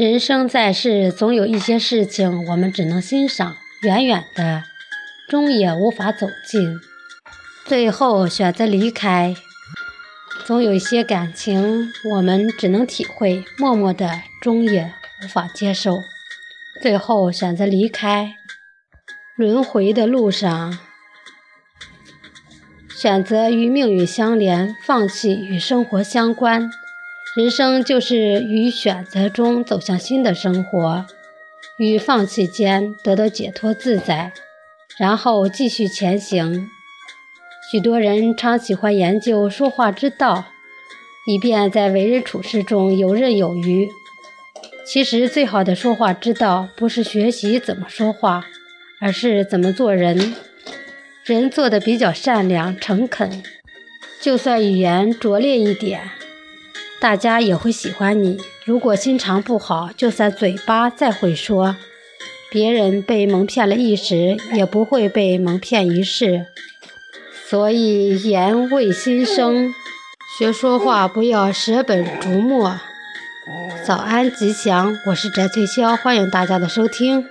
人生在世，总有一些事情我们只能欣赏，远远的，终也无法走近，最后选择离开。总有一些感情，我们只能体会，默默的，终也无法接受，最后选择离开。轮回的路上，选择与命运相连，放弃与生活相关。人生就是于选择中走向新的生活，与放弃间得到解脱自在，然后继续前行。许多人常喜欢研究说话之道，以便在为人处事中游刃有余。其实，最好的说话之道不是学习怎么说话，而是怎么做人。人做的比较善良诚恳，就算语言拙劣一点。大家也会喜欢你。如果心肠不好，就算嘴巴再会说，别人被蒙骗了一时，也不会被蒙骗一世。所以言为心声，学说话不要舍本逐末。早安吉祥，我是翟翠潇，欢迎大家的收听。